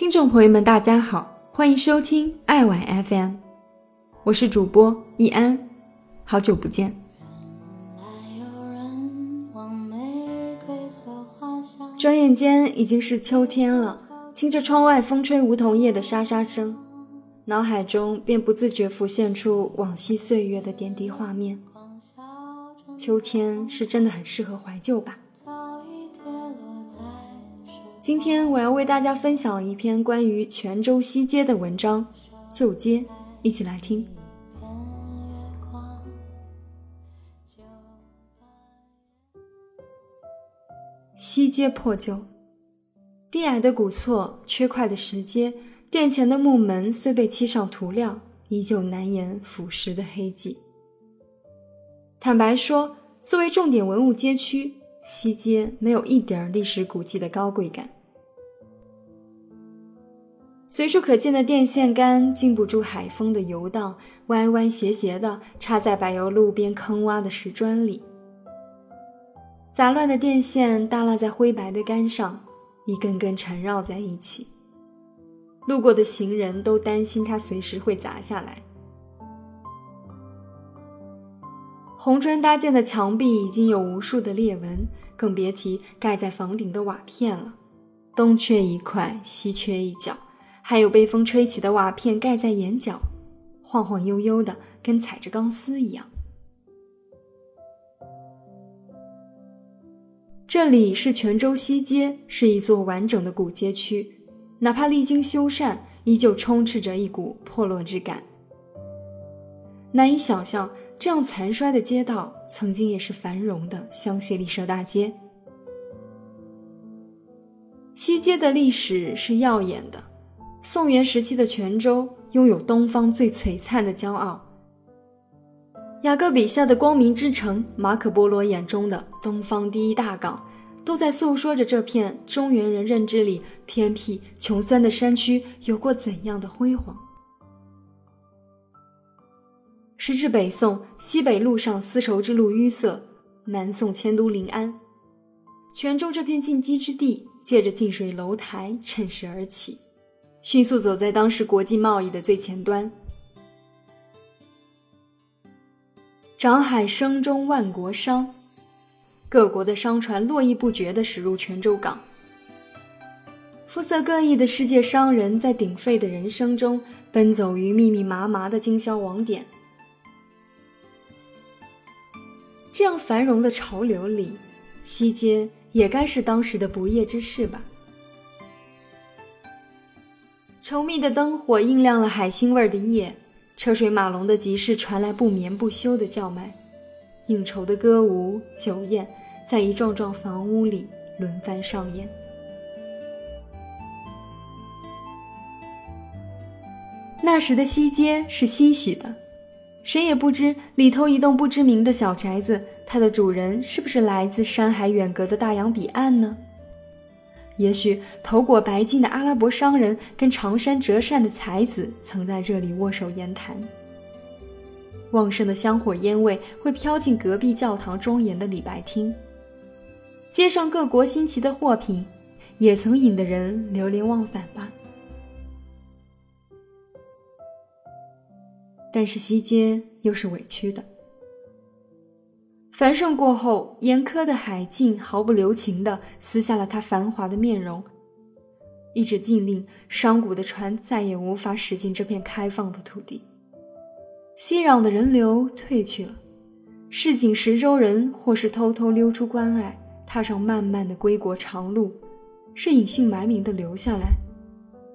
听众朋友们，大家好，欢迎收听爱晚 FM，我是主播易安，好久不见。转眼间已经是秋天了，听着窗外风吹梧桐叶的沙沙声，脑海中便不自觉浮现出往昔岁月的点滴画面。秋天是真的很适合怀旧吧。今天我要为大家分享一篇关于泉州西街的文章，旧街，一起来听。西街破旧，低矮的古厝，缺块的石阶，店前的木门虽被漆上涂料，依旧难掩腐蚀的黑迹。坦白说，作为重点文物街区。西街没有一点历史古迹的高贵感，随处可见的电线杆经不住海风的游荡，歪歪斜斜的插在柏油路边坑洼的石砖里。杂乱的电线耷拉在灰白的杆上，一根根缠绕在一起，路过的行人都担心它随时会砸下来。红砖搭建的墙壁已经有无数的裂纹，更别提盖在房顶的瓦片了。东缺一块，西缺一角，还有被风吹起的瓦片盖在眼角，晃晃悠悠的，跟踩着钢丝一样。这里是泉州西街，是一座完整的古街区，哪怕历经修缮，依旧充斥着一股破落之感。难以想象。这样残衰的街道，曾经也是繁荣的香榭丽舍大街。西街的历史是耀眼的，宋元时期的泉州拥有东方最璀璨的骄傲。雅各笔下的光明之城，马可波罗眼中的东方第一大港，都在诉说着这片中原人认知里偏僻穷酸的山区有过怎样的辉煌。时至北宋，西北路上丝绸之路淤塞；南宋迁都临安，泉州这片进击之地，借着近水楼台趁势而起，迅速走在当时国际贸易的最前端。长海生中万国商，各国的商船络绎不绝地驶入泉州港，肤色各异的世界商人，在鼎沸的人生中奔走于密密麻麻的经销网点。这样繁荣的潮流里，西街也该是当时的不夜之市吧。稠密的灯火映亮了海腥味的夜，车水马龙的集市传来不眠不休的叫卖，应酬的歌舞酒宴在一幢幢房屋里轮番上演。那时的西街是欣喜的。谁也不知里头一栋不知名的小宅子，它的主人是不是来自山海远隔的大洋彼岸呢？也许头裹白金的阿拉伯商人跟长衫折扇的才子曾在这里握手言谈。旺盛的香火烟味会飘进隔壁教堂庄严的礼拜厅。街上各国新奇的货品，也曾引得人流连忘返吧。但是西街又是委屈的。繁盛过后，严苛的海禁毫不留情地撕下了他繁华的面容，一纸禁令，商贾的船再也无法驶进这片开放的土地。熙攘的人流退去了，市井十州人或是偷偷溜出关隘，踏上漫漫的归国长路，是隐姓埋名的留下来，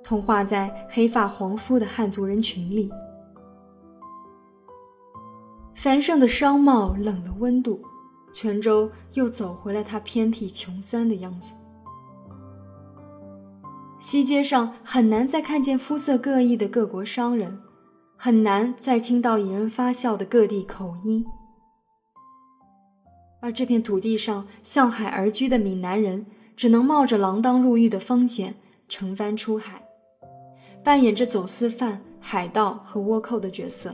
同化在黑发黄肤的汉族人群里。繁盛的商贸冷了温度，泉州又走回了它偏僻穷酸的样子。西街上很难再看见肤色各异的各国商人，很难再听到引人发笑的各地口音。而这片土地上向海而居的闽南人，只能冒着锒铛入狱的风险，乘帆出海，扮演着走私犯、海盗和倭寇的角色。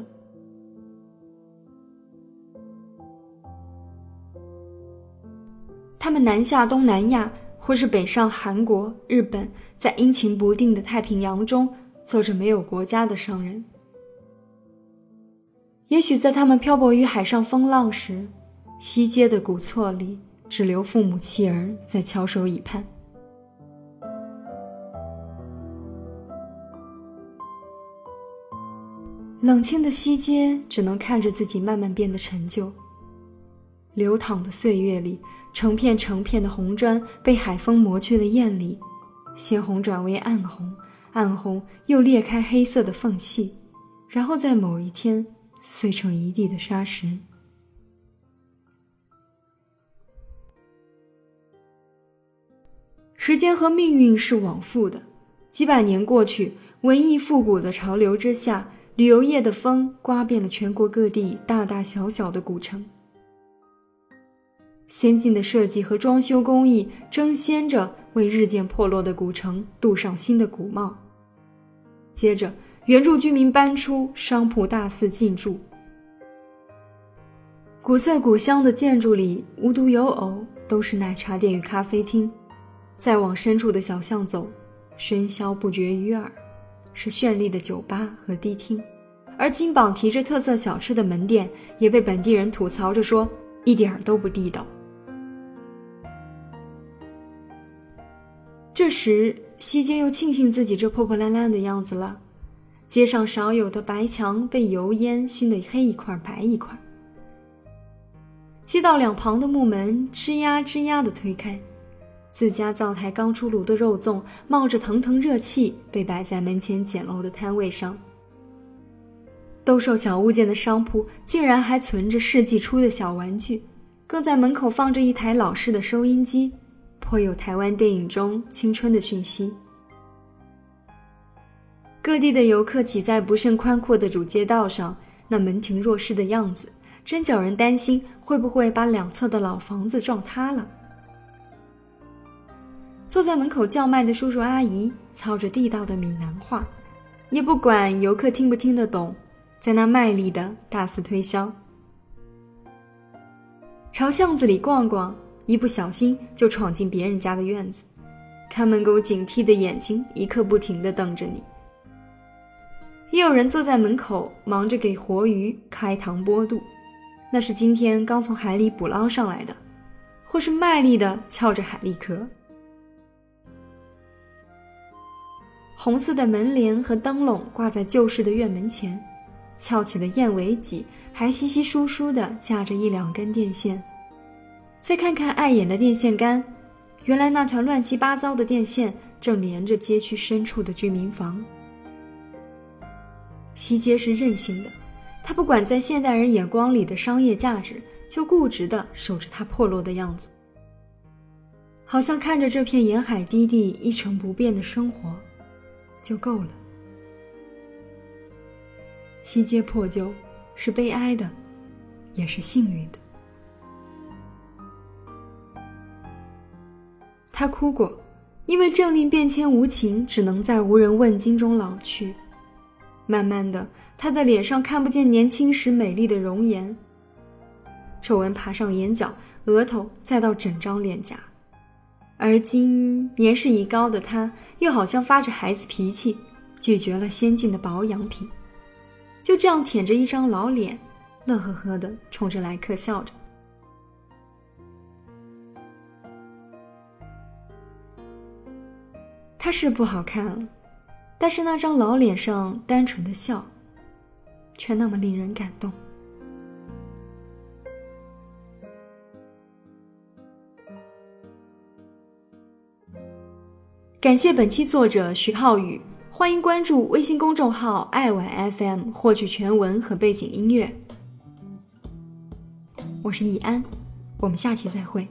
他们南下东南亚，或是北上韩国、日本，在阴晴不定的太平洋中做着没有国家的商人。也许在他们漂泊于海上风浪时，西街的古厝里只留父母妻儿在翘首以盼。冷清的西街只能看着自己慢慢变得陈旧。流淌的岁月里，成片成片的红砖被海风磨去了艳丽，鲜红转为暗红，暗红又裂开黑色的缝隙，然后在某一天碎成一地的沙石。时间和命运是往复的，几百年过去，文艺复古的潮流之下。旅游业的风刮遍了全国各地大大小小的古城，先进的设计和装修工艺争先着为日渐破落的古城镀上新的古貌。接着，原住居民搬出，商铺大肆进驻，古色古香的建筑里无独有偶，都是奶茶店与咖啡厅。再往深处的小巷走，喧嚣不绝于耳，是绚丽的酒吧和迪厅。而金榜提着特色小吃的门店，也被本地人吐槽着说一点儿都不地道。这时，西街又庆幸自己这破破烂烂的样子了，街上少有的白墙被油烟熏得黑一块白一块，街道两旁的木门吱呀吱呀的推开，自家灶台刚出炉的肉粽冒着腾腾热气，被摆在门前简陋的摊位上。兜售小物件的商铺竟然还存着世纪初的小玩具，更在门口放着一台老式的收音机，会有台湾电影中青春的讯息。各地的游客挤在不甚宽阔的主街道上，那门庭若市的样子，真叫人担心会不会把两侧的老房子撞塌了。坐在门口叫卖的叔叔阿姨操着地道的闽南话，也不管游客听不听得懂。在那卖力的大肆推销，朝巷子里逛逛，一不小心就闯进别人家的院子，看门狗警惕的眼睛一刻不停地瞪着你。也有人坐在门口忙着给活鱼开膛剥肚，那是今天刚从海里捕捞上来的，或是卖力地撬着海蛎壳。红色的门帘和灯笼挂在旧式的院门前。翘起的燕尾脊还稀稀疏疏地架着一两根电线，再看看碍眼的电线杆，原来那团乱七八糟的电线正连着街区深处的居民房。西街是任性的，他不管在现代人眼光里的商业价值，就固执地守着它破落的样子，好像看着这片沿海低地一成不变的生活，就够了。西街破旧，是悲哀的，也是幸运的。他哭过，因为政令变迁无情，只能在无人问津中老去。慢慢的，他的脸上看不见年轻时美丽的容颜，皱纹爬上眼角、额头，再到整张脸颊。而今年事已高的他，又好像发着孩子脾气，拒绝了先进的保养品。就这样舔着一张老脸，乐呵呵的冲着来客笑着。他是不好看，但是那张老脸上单纯的笑，却那么令人感动。感谢本期作者徐浩宇。欢迎关注微信公众号“爱晚 FM”，获取全文和背景音乐。我是易安，我们下期再会。